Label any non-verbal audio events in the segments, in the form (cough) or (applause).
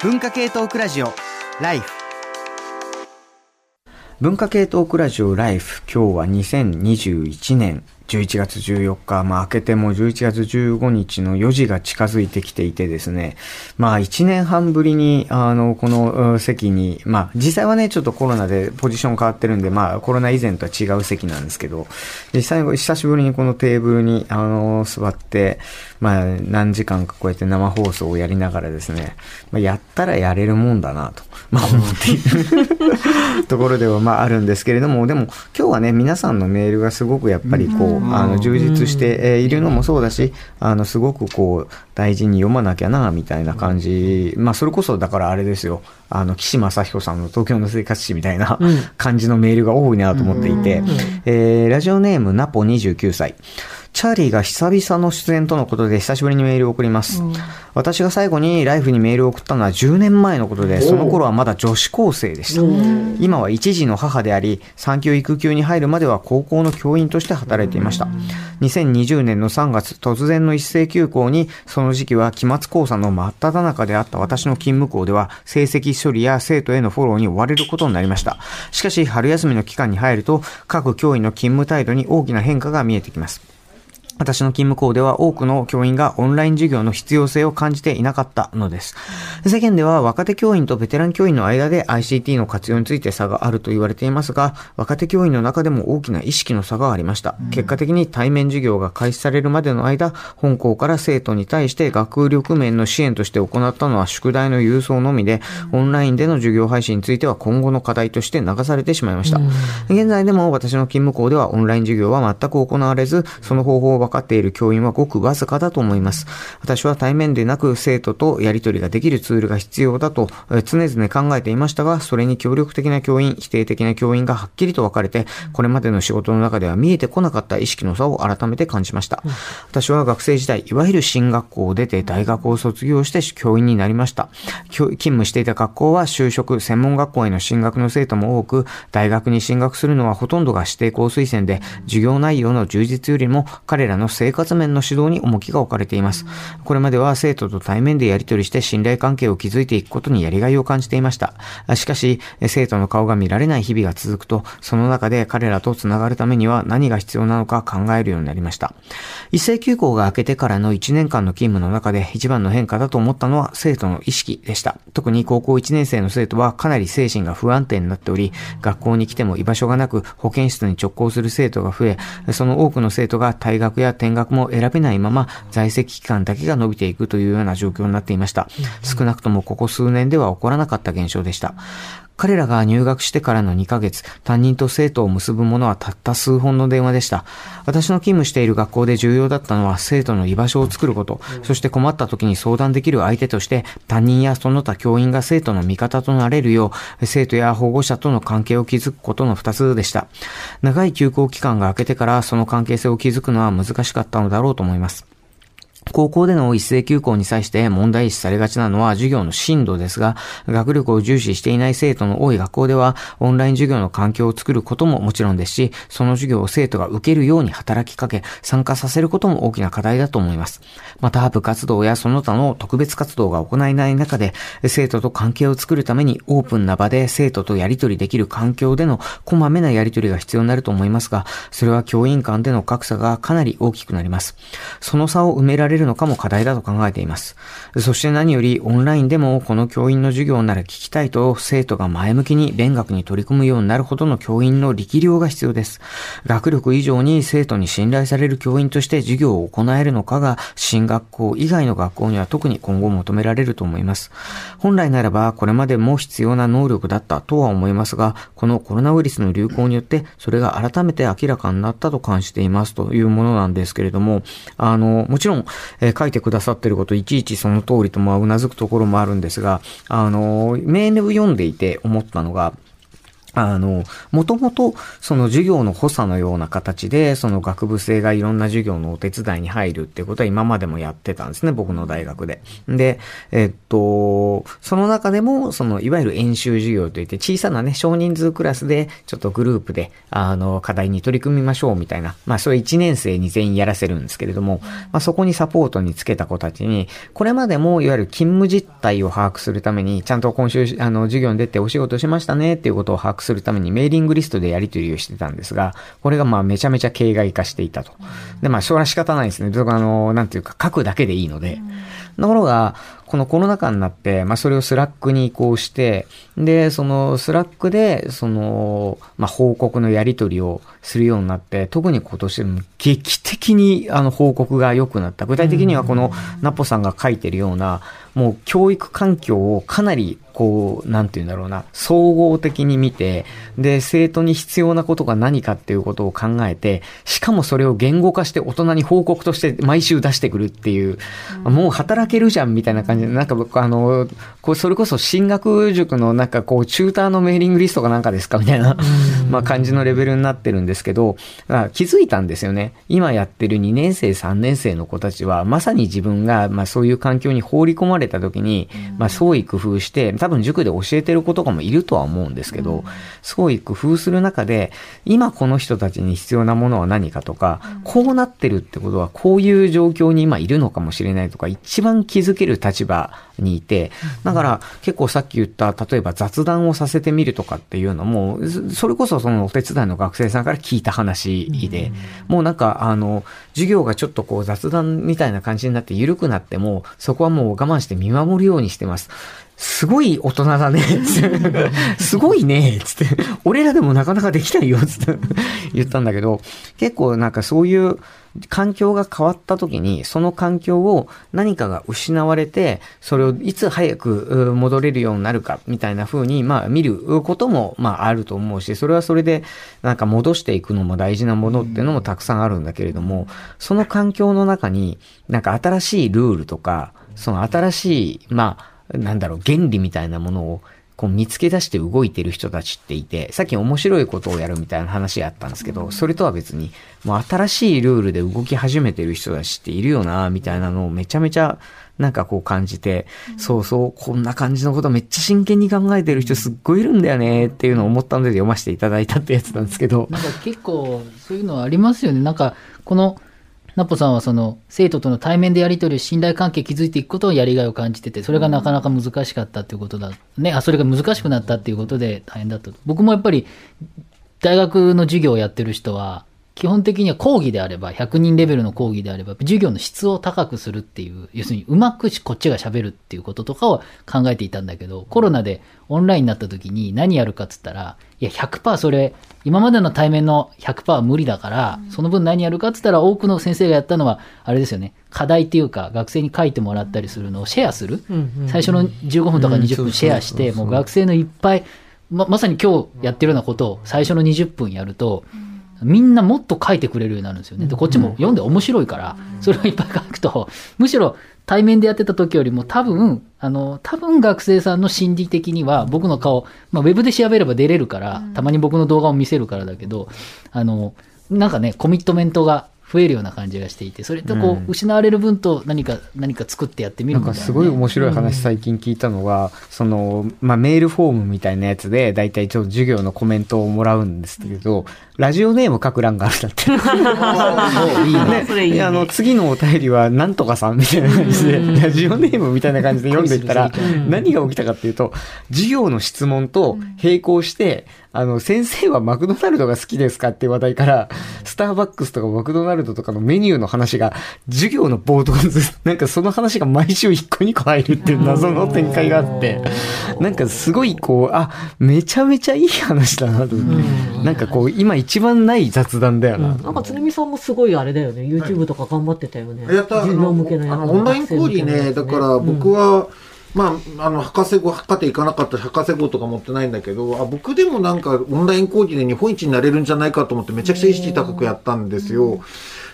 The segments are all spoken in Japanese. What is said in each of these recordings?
文化系トークラジオライフ。文化系トークラジオライフ今日は2021年11月14日、まあ、明けても11月15日の4時が近づいてきていてですね、まあ、1年半ぶりに、あの、この席に、まあ、実際はね、ちょっとコロナでポジション変わってるんで、まあ、コロナ以前とは違う席なんですけど、実際に久しぶりにこのテーブルに、あの、座って、まあ、何時間かこうやって生放送をやりながらですね、まあ、やったらやれるもんだなと、まあ、思っているところでは、まあ、あるんですけれども、でも、今日はね、皆さんのメールがすごくやっぱりこう、あの充実しているのもそうだし、あのすごくこう大事に読まなきゃなみたいな感じ、まあ、それこそだからあれですよ、あの岸正彦さんの東京の生活史みたいな感じのメールが多いなと思っていて、えー、ラジオネームナポ29歳。チャーリーが久々の出演とのことで久しぶりにメールを送ります。うん、私が最後にライフにメールを送ったのは10年前のことで、その頃はまだ女子高生でした。今は一児の母であり、産休育休に入るまでは高校の教員として働いていました。2020年の3月、突然の一斉休校に、その時期は期末考査の真っ只中であった私の勤務校では、成績処理や生徒へのフォローに追われることになりました。しかし、春休みの期間に入ると、各教員の勤務態度に大きな変化が見えてきます。私の勤務校では多くの教員がオンライン授業の必要性を感じていなかったのです。世間では若手教員とベテラン教員の間で ICT の活用について差があると言われていますが、若手教員の中でも大きな意識の差がありました。結果的に対面授業が開始されるまでの間、本校から生徒に対して学力面の支援として行ったのは宿題の郵送のみで、オンラインでの授業配信については今後の課題として流されてしまいました。現在でも私の勤務校ではオンライン授業は全く行われず、その方法を分かっている教員はごくわずかだと思います。私は対面でなく生徒とやり取りができるツールが必要だと常々考えていましたが、それに協力的な教員、否定的な教員がはっきりと分かれて、これまでの仕事の中では見えてこなかった意識の差を改めて感じました。私は学生時代、いわゆる進学校を出て大学を卒業して教員になりました。勤務していた学校は就職、専門学校への進学の生徒も多く、大学に進学するのはほとんどが指定校推薦で、授業内容の充実よりも彼らの生活面の指導に重きが置かれています。これまでは生徒と対面でやり取りして信頼関係を築いていくことにやりがいを感じていました。しかし、生徒の顔が見られない日々が続くと、その中で彼らと繋がるためには何が必要なのか考えるようになりました。一斉休校が明けてからの1年間の勤務の中で一番の変化だと思ったのは生徒の意識でした。特に高校1年生の生徒はかなり精神が不安定になっており、学校に来ても居場所がなく保健室に直行する生徒が増え、その多くの生徒が退学や転学も選べないまま在籍期間だけが伸びていくというような状況になっていました。少なくともここ数年では起こらなかった現象でした。彼らが入学してからの2ヶ月、担任と生徒を結ぶものはたった数本の電話でした。私の勤務している学校で重要だったのは生徒の居場所を作ること、そして困った時に相談できる相手として、担任やその他教員が生徒の味方となれるよう、生徒や保護者との関係を築くことの2つでした。長い休校期間が明けてからその関係性を築くのは難しかったのだろうと思います。高校での一斉休校に際して問題視されがちなのは授業の進度ですが、学力を重視していない生徒の多い学校では、オンライン授業の環境を作ることももちろんですし、その授業を生徒が受けるように働きかけ、参加させることも大きな課題だと思います。また、部活動やその他の特別活動が行えない中で、生徒と関係を作るためにオープンな場で生徒とやり取りできる環境でのこまめなやり取りが必要になると思いますが、それは教員間での格差がかなり大きくなります。その差を埋められるのかも課題だと考えています。そして何よりオンラインでもこの教員の授業なら聞きたいと生徒が前向きに勉学に取り組むようになるほどの教員の力量が必要です。学力以上に生徒に信頼される教員として授業を行えるのかが進学校以外の学校には特に今後求められると思います。本来ならばこれまでも必要な能力だったとは思いますが、このコロナウイルスの流行によってそれが改めて明らかになったと感じていますというものなんですけれども、あの、もちろん、えー、書いてくださってること、いちいちその通りと、も、うなずくところもあるんですが、あの、メールを読んでいて思ったのが、あの、もともと、その授業の補佐のような形で、その学部生がいろんな授業のお手伝いに入るってことは今までもやってたんですね、僕の大学で。で、えっと、その中でも、その、いわゆる演習授業といって、小さなね、少人数クラスで、ちょっとグループで、あの、課題に取り組みましょうみたいな、まあ、それ1年生に全員やらせるんですけれども、まあ、そこにサポートにつけた子たちに、これまでも、いわゆる勤務実態を把握するために、ちゃんと今週、あの、授業に出てお仕事しましたねっていうことを把握するためにメーリングリストでやり取りをしてたんですが、これがまあめちゃめちゃ形骸化していたと。で、まあ、それは仕方ないですね。あの、なんていうか、書くだけでいいので。ところが、このコロナ禍になって、まあ、それを Slack に移行して、で、その Slack で、その、まあ、報告のやり取りをするようになって、特に今年、劇的にあの報告が良くなった。具体的にはこのナポさんが書いてるような、もう教育環境をかなりこう、なんて言うんだろうな、総合的に見て、で、生徒に必要なことが何かっていうことを考えて、しかもそれを言語化して大人に報告として毎週出してくるっていう、うん、もう働けるじゃんみたいな感じで、なんか僕あの、こう、それこそ進学塾のなんかこう、チューターのメーリングリストかなんかですかみたいな、まあ感じのレベルになってるんですけど、気づいたんですよね。今やってる2年生、3年生の子たちは、まさに自分が、まあそういう環境に放り込まれた時に、まあ創意工夫して、多分塾で教えてる子とかもいるとは思うんですけど、すごい工夫する中で、今この人たちに必要なものは何かとか、こうなってるってことはこういう状況に今いるのかもしれないとか、一番気づける立場にいて、だから結構さっき言った、例えば雑談をさせてみるとかっていうのも、それこそそのお手伝いの学生さんから聞いた話で、もうなんかあの、授業がちょっとこう雑談みたいな感じになって緩くなっても、そこはもう我慢して見守るようにしてます。すごい大人だね、(laughs) すごいね、つって。俺らでもなかなかできないよ、つって。言ったんだけど、結構なんかそういう環境が変わった時に、その環境を何かが失われて、それをいつ早く戻れるようになるか、みたいな風に、まあ見ることも、まああると思うし、それはそれで、なんか戻していくのも大事なものっていうのもたくさんあるんだけれども、その環境の中に、なんか新しいルールとか、その新しい、まあ、なんだろう、原理みたいなものをこう見つけ出して動いてる人たちっていて、さっき面白いことをやるみたいな話あったんですけど、それとは別に、もう新しいルールで動き始めてる人たちっているよな、みたいなのをめちゃめちゃなんかこう感じて、そうそう、こんな感じのことめっちゃ真剣に考えてる人すっごいいるんだよねっていうのを思ったので読ませていただいたってやつなんですけど。なんか結構そういうのありますよね。なんかこのナポさんはその生徒との対面でやり取り、信頼関係築いていくことをやりがいを感じてて、それがなかなか難しかったっていうことだ。ね、あ、それが難しくなったっていうことで大変だった。僕もやっぱり大学の授業をやってる人は、基本的には講義であれば、100人レベルの講義であれば、授業の質を高くするっていう、要するにうまくこっちが喋るっていうこととかを考えていたんだけど、コロナでオンラインになった時に何やるかっつったら、いや、100%それ、今までの対面の100%は無理だから、その分何やるかっつったら、多くの先生がやったのは、あれですよね、課題っていうか、学生に書いてもらったりするのをシェアする。最初の15分とか20分シェアして、もう学生のいっぱい、ま、まさに今日やってるようなことを最初の20分やると、みんなもっと書いてくれるようになるんですよね。で、こっちも読んで面白いから、それをいっぱい書くと、(laughs) むしろ対面でやってた時よりも多分、あの、多分学生さんの心理的には僕の顔、まあ、ウェブで調べれば出れるから、たまに僕の動画を見せるからだけど、あの、なんかね、コミットメントが増えるような感じがしていて、それとこう、失われる分と何か、何か作ってやってみるみたいな、ね、なんかすごい面白い話最近聞いたのは、うん、その、まあ、メールフォームみたいなやつで、大体ちょっと授業のコメントをもらうんですけど、ラジオネーム書く欄があるんだって。いいね。いいね。あの、次のお便りは、なんとかさんみたいな感じで、ラジオネームみたいな感じで読んでいったら、何が起きたかっていうと、授業の質問と並行して、あの、先生はマクドナルドが好きですかっていう話題から、スターバックスとかマクドナルドとかのメニューの話が、授業の冒頭 (laughs) なんかその話が毎週1個2個入るっていう謎の展開があって、なんかすごいこう、あ、めちゃめちゃいい話だなと。なんかこう、今一番ない雑談だよな。なんかつねみさんもすごいあれだよね、YouTube とか頑張ってたよね。やった、授業向けのやつ。オンライン講義ね、だから僕は、まあ、あの、博士号、博士行かなかった博士号とか持ってないんだけど、あ僕でもなんかオンライン講義で日本一になれるんじゃないかと思ってめちゃくちゃ意識高くやったんですよ。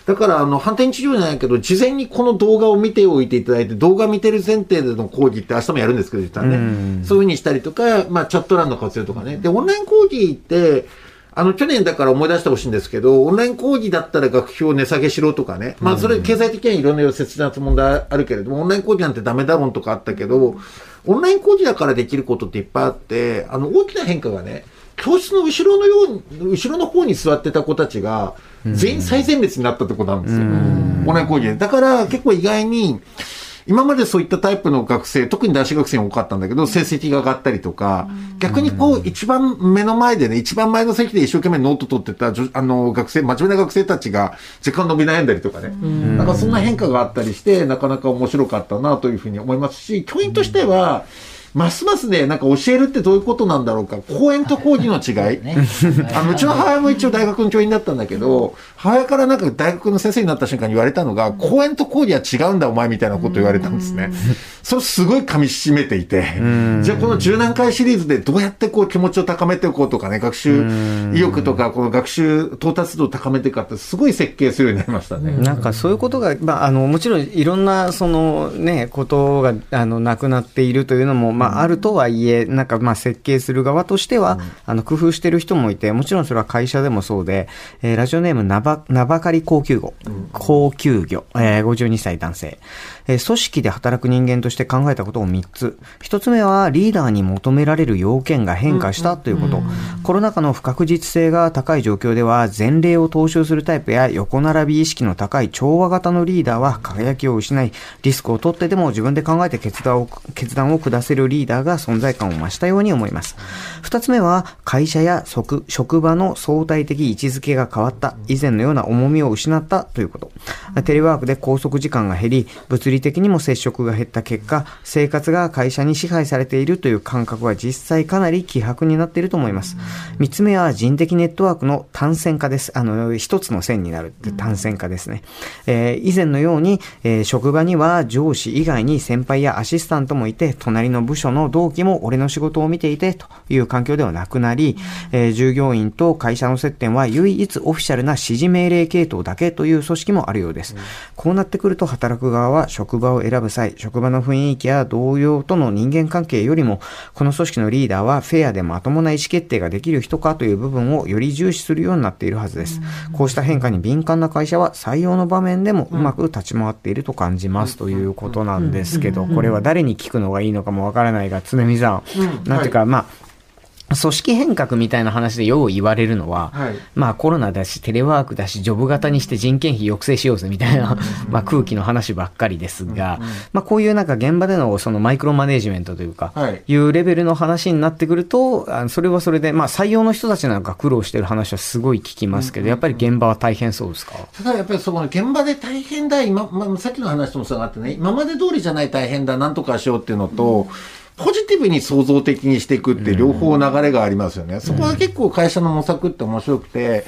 だから、あの、反転治療じゃないけど、事前にこの動画を見ておいていただいて、動画見てる前提での講義って明日もやるんですけど、実はね。うんそういうふうにしたりとか、まあ、チャット欄の活用とかね。で、オンライン講義って、あの、去年だから思い出してほしいんですけど、オンライン講義だったら学費を値下げしろとかね。まあ、それ経済的にはいろんな切な問題あるけれども、オンライン講義なんてダメだもんとかあったけど、オンライン講義だからできることっていっぱいあって、あの、大きな変化がね、教室の後ろのように、後ろの方に座ってた子たちが、全員最前列になったってことなんですよ。オンライン講義で。だから結構意外に、今までそういったタイプの学生、特に男子学生に多かったんだけど、成績が上がったりとか、逆にこう、一番目の前でね、一番前の席で一生懸命ノート取ってた、あの、学生、真面目な学生たちが、若干伸び悩んだりとかね。なんかそんな変化があったりして、なかなか面白かったなというふうに思いますし、教員としては、ますますね、なんか教えるってどういうことなんだろうか。講演と講義の違い。(laughs) ね。あの、うちの母親も一応大学の教員だったんだけど、母親からなんか大学の先生になった瞬間に言われたのが、講演と講義は違うんだお前みたいなこと言われたんですね。それすごい噛み締めていて、じゃあこの十何回シリーズでどうやってこう気持ちを高めていこうとかね、学習意欲とか、この学習到達度を高めていくかってすごい設計するようになりましたね。なんかそういうことが、まあ、あのもちろんいろんなその、ね、ことがあのなくなっているというのも、まあ、あるとはいえ、なんかまあ設計する側としては、あの工夫している人もいて、もちろんそれは会社でもそうで、えーラジオネーム名ば名ばかり高級魚、高級魚、えー52歳男性、えー組織で働く人間として考えたことを3つ。1つ目はリーダーに求められる要件が変化したということ。コロナ禍の不確実性が高い状況では、前例を踏襲するタイプや横並び意識の高い調和型のリーダーは輝きを失い、リスクを取ってでも自分で考えて決断を決断を下せるリーダーが存在感を増したように思います。2つ目は、会社や職職場の相対的位置づけが変わった、以前のような重みを失ったということ。テレワークで拘束時間が減り、物理的にも接触が減った結果、生活が会社に支配されているという感覚は実際かなり希薄になっていると思います。3つ目は人的ネットワークの単線化です。あの、一つの線になるって単線化ですね。えー以前のように、えー職場には上司以外に先輩やアシスタントもいて、隣の部署の同期も俺の仕事を見ていてという環境ではなくなり、えー従業員と会社の接点は唯一オフィシャルな指示命令系統だけという組織もあるようです。こうなってくると働く側は職場を選ぶ際、職場の雰囲気や同僚との人間関係よりも、この組織のリーダーはフェアでまともな意思決定ができる人かという部分をより重視するようになっているはずです。こうした変化に敏感な会社は採用の場面でもうまく立ち回っていると感じますということなんですけど、これは誰に聞くのがいいのかもわからないが、常見さん、なんていうか、まあ、組織変革みたいな話でよう言われるのは、はい。まあコロナだし、テレワークだし、ジョブ型にして人件費抑制しようぜみたいな、(laughs) まあ空気の話ばっかりですが、まあこういうなんか現場でのそのマイクロマネジメントというか、はい。いうレベルの話になってくると、あそれはそれで、まあ採用の人たちなんか苦労してる話はすごい聞きますけど、やっぱり現場は大変そうですか？ただやっぱりその現場で大変だ、今、まあ、さっきの話ともそうがあってね、今まで通りじゃない大変だ、なんとかしようっていうのと、ポジティブに創造的にしていくって両方流れがありますよね。そこは結構会社の模索って面白くて、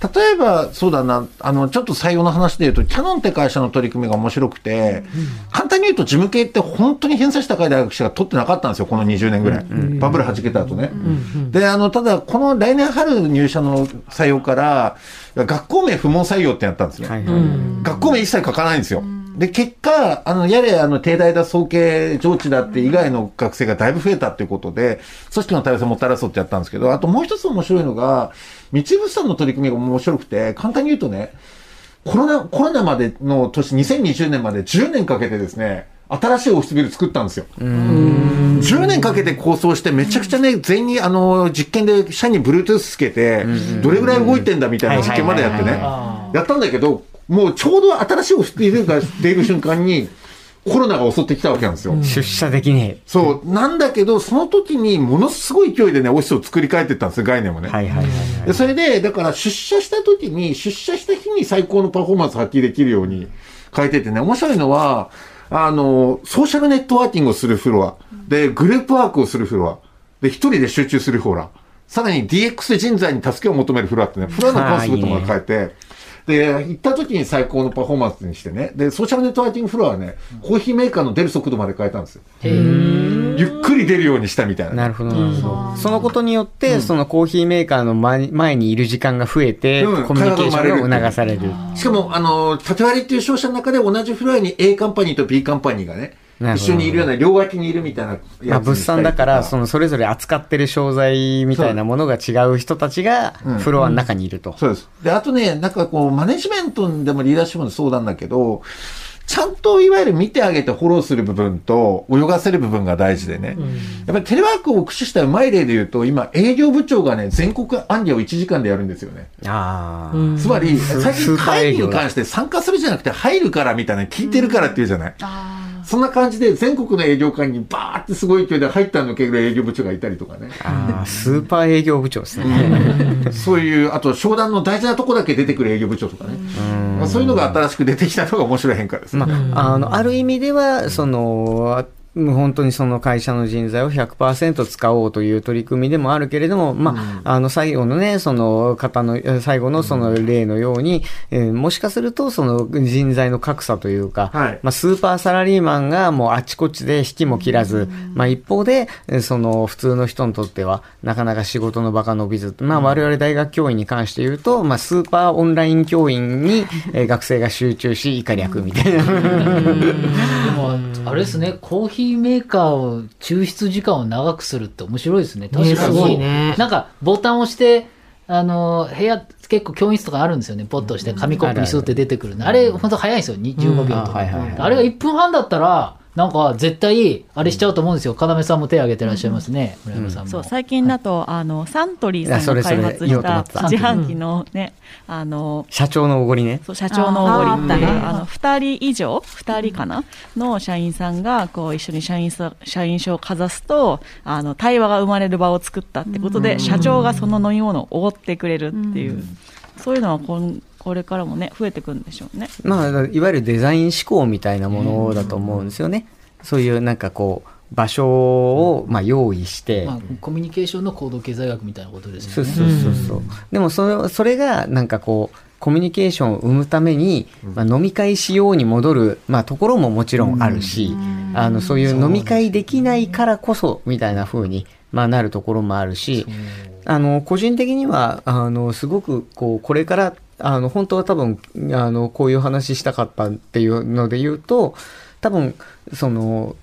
例えば、そうだな、あの、ちょっと採用の話で言うと、キャノンって会社の取り組みが面白くて、簡単に言うと事務系って本当に偏差値高い大学しか取ってなかったんですよ、この20年ぐらい。バブル弾けた後ね。で、あの、ただ、この来年春入社の採用から、学校名不問採用ってやったんですね。はいはい。学校名一切書かないんですよ。で、結果、あの、やれ、あの、定大だ、総計、上智だって以外の学生がだいぶ増えたっていうことで、組織の多様性をもたらそうってやったんですけど、あともう一つ面白いのが、道物産の取り組みが面白くて、簡単に言うとね、コロナ、コロナまでの年、2020年まで10年かけてですね、新しいオフィスビル作ったんですよ。10年かけて構想して、めちゃくちゃね、全員に、あの、実験で社に Bluetooth つけて、どれぐらい動いてんだみたいな実験までやってね。やったんだけど、もうちょうど新しいオフィスビルが出る瞬間に、コロナが襲ってきたわけなんですよ。出社できねそう。なんだけど、その時にものすごい勢いでね、オフィスを作り変えていったんですよ、概念もね。え。はいはいはいはい。でそれで、だから出社した時に、出社した日に最高のパフォーマンス発揮できるように変えててね、面白いのは、あの、ソーシャルネットワーキングをするフロア、で、グループワークをするフロア、で、一人で集中するフロア、さらに DX で人材に助けを求めるフロアってね、フロアのコンセプトも変えて、で、行った時に最高のパフォーマンスにしてね、で、ソーシャルネットワーキングフロアはね、コーヒーメーカーの出る速度まで変えたんですよ。ゆっくり出るようにしたみたいな。なるほど、なるほど。そのことによって、そのコーヒーメーカーの前前にいる時間が増えて、うんコミュニケーションが促される。しかも、あの、縦割りっていう商社の中で同じフロアに A カンパニーと B カンパニーがね、一緒にいるような、両脇にいるみたいなやつ物産だから、そのそれぞれ扱ってる商材みたいなものが違う人たちがうんフロアの中にいると。そうです。で、あとね、なんかこう、マネジメントでもリーダーシップもそうなんだけど、ちゃんといわゆる見てあげてフォローする部分と泳がせる部分が大事でね。やっぱりテレワークを駆使したうまい例で言うと、今営業部長がね、全国アンリアを1時間でやるんですよね。ああ、うんつまり、最ス近会議に関して参加するじゃなくて入るからみたいな、聞いてるからっていうじゃない。そんな感じで全国の営業会にバーってすごい勢いで入ったのける営業部長がいたりとかね。ああ、スーパー営業部長ですね。そういう、あと商談の大事なとこだけ出てくる営業部長とかね。まあそういうのが新しく出てきたのが面白い変化です。まあ、あの、ある意味では、その、本当にその会社の人材を100%使おうという取り組みでもあるけれども、まあ、あの、最後のね、その方の、え最後のその例のように、えーもしかすると、その人材の格差というか、はい。まあ、スーパーサラリーマンがもうあちこちで引きも切らず、まあ、一方で、えーその普通の人にとっては、なかなか仕事の場が伸びず、まあ、我々大学教員に関して言うと、まあ、スーパーオンライン教員に、えー学生が集中し、以下略みたいな。(laughs) でも、あれですね、コーヒーメーカーを抽出時間を長くするって面白いですね。確かに。ねなんか、ボタンを押して、あの、部屋、結構教員室とかあるんですよね。ポッと押して、紙コップにスーって出てくるの。あれ、本当早いんですよ。に15秒とか。あれが1分半だったら、なんか、絶対、あれしちゃうと思うんですよ。要さんも手挙げてらっしゃいますね。村山さんも。そう最近だと、あのサントリーさんが開発した自販機のね、あの社長のおごりね。そう社長のおごりっていうあの2人以上2人かな？の社員さんがこう一緒に社員さ社員証をかざすとあの対話が生まれる場を作ったってことで、社長がその飲み物をおごってくれるっていう、そういうのはこんこれからもね増えてくるんでしょうね。まあ、いわゆるデザイン思考みたいなものだと思うんですよね。そういうなんかこう、場所を、まあ、用意して、まあ、コミュニケーションの行動経済学みたいなことですよね。そうそうそうそう。でもそれ、それがなんかこう、コミュニケーションを生むために、まあ、飲み会しように戻る、まあ、ところももちろんあるし、あの、そういう飲み会できないからこそ、みたいな風に、まあ、なるところもあるし、あの、個人的には、あの、すごく、こう、これから、あの、本当は多分、あの、こういう話したかったっていうので言うと、多分、その、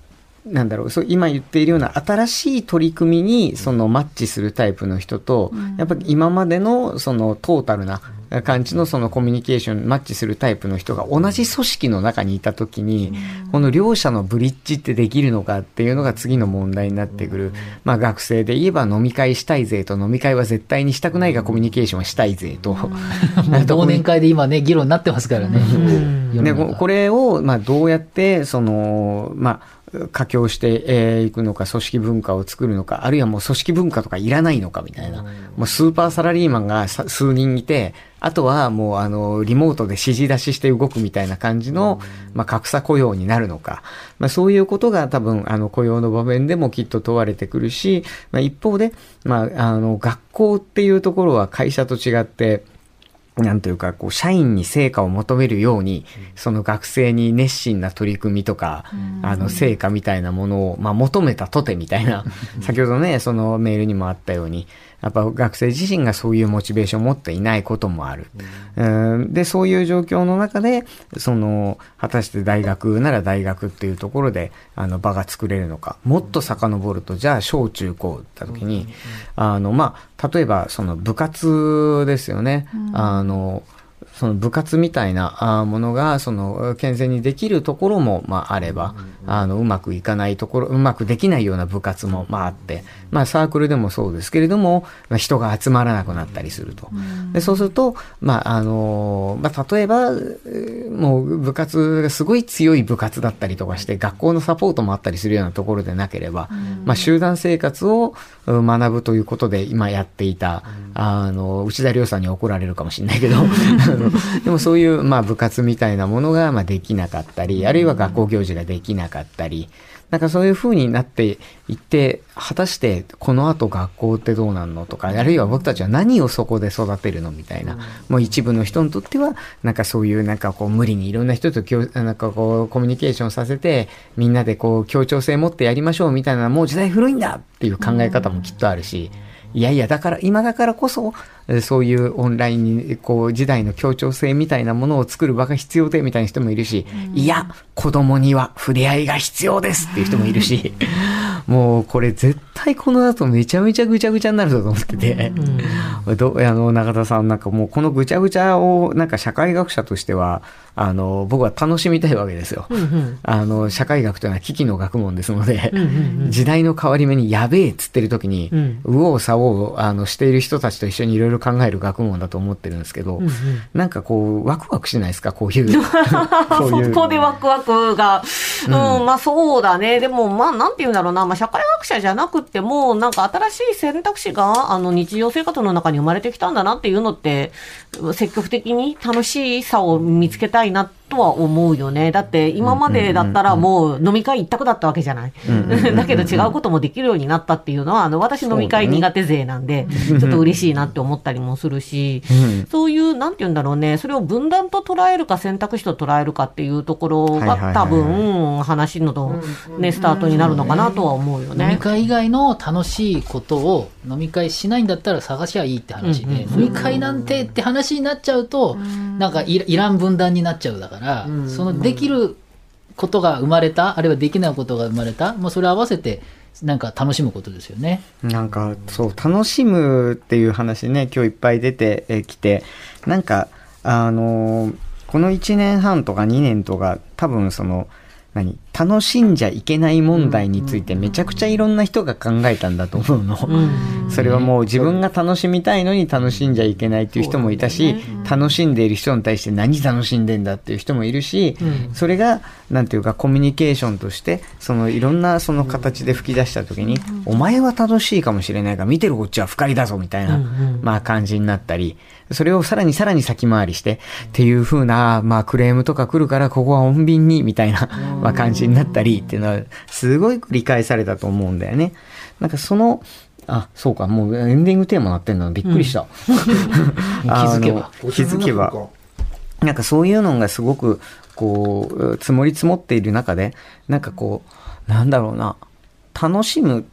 なんだろう、そう今言っているような新しい取り組みに、そのマッチするタイプの人と、やっぱり今までの、そのトータルな感じのそのコミュニケーション、マッチするタイプの人が同じ組織の中にいたときに、この両者のブリッジってできるのかっていうのが次の問題になってくる。まあ学生で言えば飲み会したいぜと飲み会は絶対にしたくないがコミュニケーションはしたいぜと。(laughs) 忘年会で今ね、議論になってますからね。で中ここれを、まあ、どうやってその、まあ、佳境してい、くのか、組織文化を作るのか、あるいはもう組織文化とかいらないのかみたいな、もうスーパーサラリーマンがさ数人いて、あとはもうあのリモートで指示出しして動くみたいな感じの、まあ、格差雇用になるのか、まあ、そういうことが多分あの雇用の場面でもきっと問われてくるし、まあ、一方で、まあ、あの学校っていうところは会社と違って、なんというか、こう、社員に成果を求めるように、その学生に熱心な取り組みとか、あの、成果みたいなものを、まあ、求めたとてみたいな、先ほどね、そのメールにもあったように、やっぱ学生自身がそういうモチベーションを持っていないこともある。うんで、そういう状況の中で、その、果たして大学なら大学っていうところで、あの、場が作れるのか。もっと遡ると、じゃあ、小中高った時に、あの、まあ、例えば、その部活ですよね。あの、その部活みたいなあものが、その、健全にできるところも、まあ、あれば、あの、うまくいかないところ、うまくできないような部活も、まあ、あって、まあ、サークルでもそうですけれども、まあ、人が集まらなくなったりすると。でそうすると、まあ、あの、まあ、例えば、えーもう部活がすごい強い部活だったりとかして、学校のサポートもあったりするようなところでなければ、まあ、集団生活をうん学ぶということで今やっていた、あの、内田亮さんに怒られるかもしれないけど、(laughs) (laughs) (laughs) でもそういう、まあ、部活みたいなものが、まあ、できなかったり、あるいは学校行事ができなかったり、なんかそういう風になっていって、果たしてこの後学校ってどうなんのとか、あるいは僕たちは何をそこで育てるのみたいな、もう一部の人にとっては、なんかそういうなんかこう無理にいろんな人ときょ (laughs) なんかこうコミュニケーションさせて、みんなでこう協調性持ってやりましょうみたいな、もう時代古いんだっていう考え方もきっとあるし、いやいや、だから、今だからこそ、えーそういうオンラインに、こう、時代の協調性みたいなものを作る場が必要で、みたいな人もいるし、いや、子供には触れ合いが必要ですっていう人もいるし、もう、これ絶対この後めちゃめちゃぐちゃぐちゃになるぞと思ってて、どあの、中田さんなんかもうこのぐちゃぐちゃを、なんか社会学者としては、あの、僕は楽しみたいわけですよ。あの、社会学というのは危機の学問ですので、時代の変わり目にやべえっつってる時に、うん。右往左往あのしている人たちと一緒にいろいろ考える学問だと思ってるんですけど、なんかこう、ワクワクしないですか？こういう。(laughs) こういう。そこでワクワクが、うん、まあそうだね。でも、まあなんて言うんだろうな、まあ社会学者じゃなくても、なんか新しい選択肢が、あの日常生活の中に生まれてきたんだなっていうのって、積極的に楽しさを見つけたいなとは思うよね。だって今までだったらもう飲み会一択だったわけじゃない。(laughs) だけど違うこともできるようになったっていうのは、あの私飲み会苦手勢なんで、(laughs) ちょっと嬉しいなって思ったりもするし、そういう、なんて言うんだろうね、それを分断と捉えるか選択肢と捉えるかっていうところが多分話のね、スタートになるのかなとは思うよ飲みね。会以外の楽しい。ことを飲み会しないんだったら探しゃいいって話。で、飲み会なんてって話になっちゃうと、なんかいいらん分断になっちゃうだから、そのできることが生まれた、あるいはできないことが生まれた、もうそれ合わせてなんか楽しむことですよね。なんか、そう、楽しむっていう話ね、今日いっぱい出てえーきて、なんか、あのーこの1年半とか2年とか、多分その、何楽しんじゃいけない問題についてめちゃくちゃいろんな人が考えたんだと思うの。それはもう自分が楽しみたいのに楽しんじゃいけないっていう人もいたし、楽しんでいる人に対して何楽しんでんだっていう人もいるし、それが、なんていうかコミュニケーションとして、そのいろんなその形で吹き出した時に、お前は楽しいかもしれないが、見てるこっちは不快だぞみたいな、まあ感じになったり、それをさらにさらに先回りして、っていう風な、まあクレームとか来るから、ここは穏便に、みたいな、まあ感じになったりっていうのは、すごい理解されたと思うんだよね。なんかその、あ、そうか、もうエンディングテーマなってんのびっくりした。(laughs) 気づけば気づけば。なんかそういうのがすごく、こう、積もり積もっている中で、なんかこう、なんだろうな、楽しむ、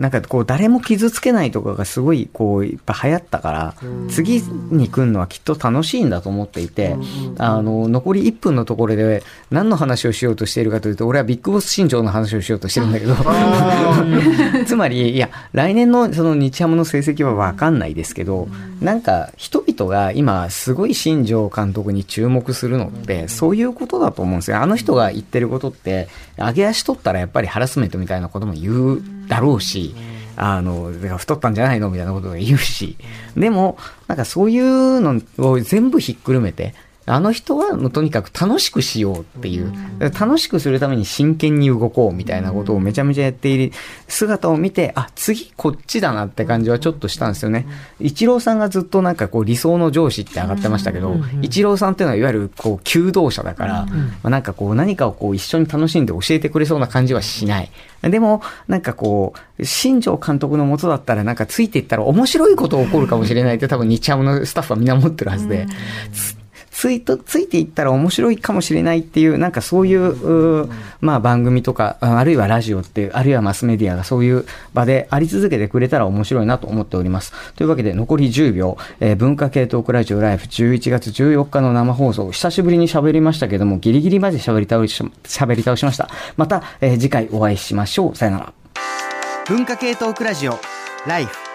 なんかこう、誰も傷つけないとかがすごい、こう、いっぱい流行ったから、次に来るのはきっと楽しいんだと思っていて、あの、残り1分のところで、何の話をしようとしているかというと、俺はビッグボス新庄の話をしようとしてるんだけど、(laughs) つまり、いや、来年のその日ハムの成績はわかんないですけど、なんか人々が今すごい新庄監督に注目するのって、そういうことだと思うんですよ。あの人が言ってることって、上げ足取ったらやっぱりハラスメントみたいなことも言うだろうし、あの、太ったんじゃないの？みたいなことを言うし、でも、なんかそういうのを全部ひっくるめて、あの人はもうとにかく楽しくしようっていう、楽しくするために真剣に動こうみたいなことをめちゃめちゃやっている姿を見て、あ、次こっちだなって感じはちょっとしたんですよね。一郎さんがずっとなんかこう理想の上司って上がってましたけど、一郎さんっていうのはいわゆるこう求道者だから、まあ、なんかこう何かをこう一緒に楽しんで教えてくれそうな感じはしない。でも、なんかこう、新庄監督のもとだったらなんかついていったら面白いこと起こるかもしれないって多分日ハムのスタッフはみんな思ってるはずで、ついと、ついていったら面白いかもしれないっていう、なんかそういう、うまあ番組とか、ああるいはラジオっていう、あるいはマスメディアがそういう場であり続けてくれたら面白いなと思っております。というわけで残り10秒、えー文化系トークラジオライフ11月14日の生放送、久しぶりに喋りましたけども、ギリギリまで喋り倒し、喋り倒しました。また、えー次回お会いしましょう。さよなら。文化系トークラジオライフ